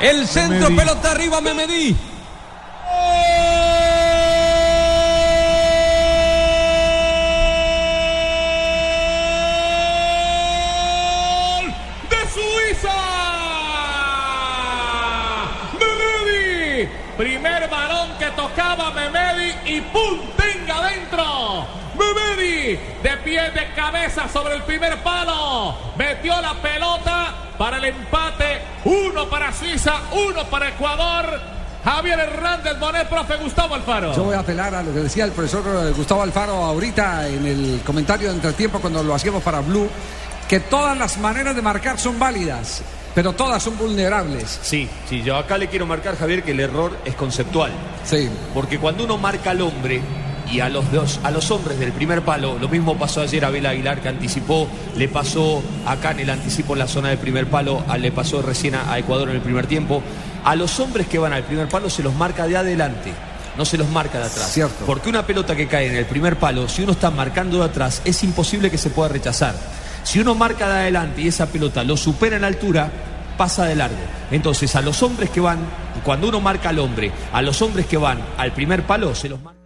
El centro, pelota arriba, Memedí. de Suiza. Memedi. Primer balón que tocaba Memedi y ¡pum! ¡Tenga adentro! Memedi de pie de cabeza sobre el primer palo. Metió la pelota para el empate. Uno para Suiza, uno para Ecuador. Javier Hernández Bonet, profe Gustavo Alfaro. Yo voy a apelar a lo que decía el profesor Gustavo Alfaro ahorita en el comentario de entretiempo cuando lo hacíamos para Blue, que todas las maneras de marcar son válidas, pero todas son vulnerables. Sí, sí, yo acá le quiero marcar, Javier, que el error es conceptual. Sí. Porque cuando uno marca al hombre y a los dos, a los hombres del primer palo, lo mismo pasó ayer a Abel Aguilar que anticipó, le pasó acá en el anticipo en la zona del primer palo, a- le pasó recién a, a Ecuador en el primer tiempo. A los hombres que van al primer palo se los marca de adelante. No se los marca de atrás. Cierto. Porque una pelota que cae en el primer palo, si uno está marcando de atrás, es imposible que se pueda rechazar. Si uno marca de adelante y esa pelota lo supera en altura, pasa de largo. Entonces, a los hombres que van, cuando uno marca al hombre, a los hombres que van al primer palo, se los marca.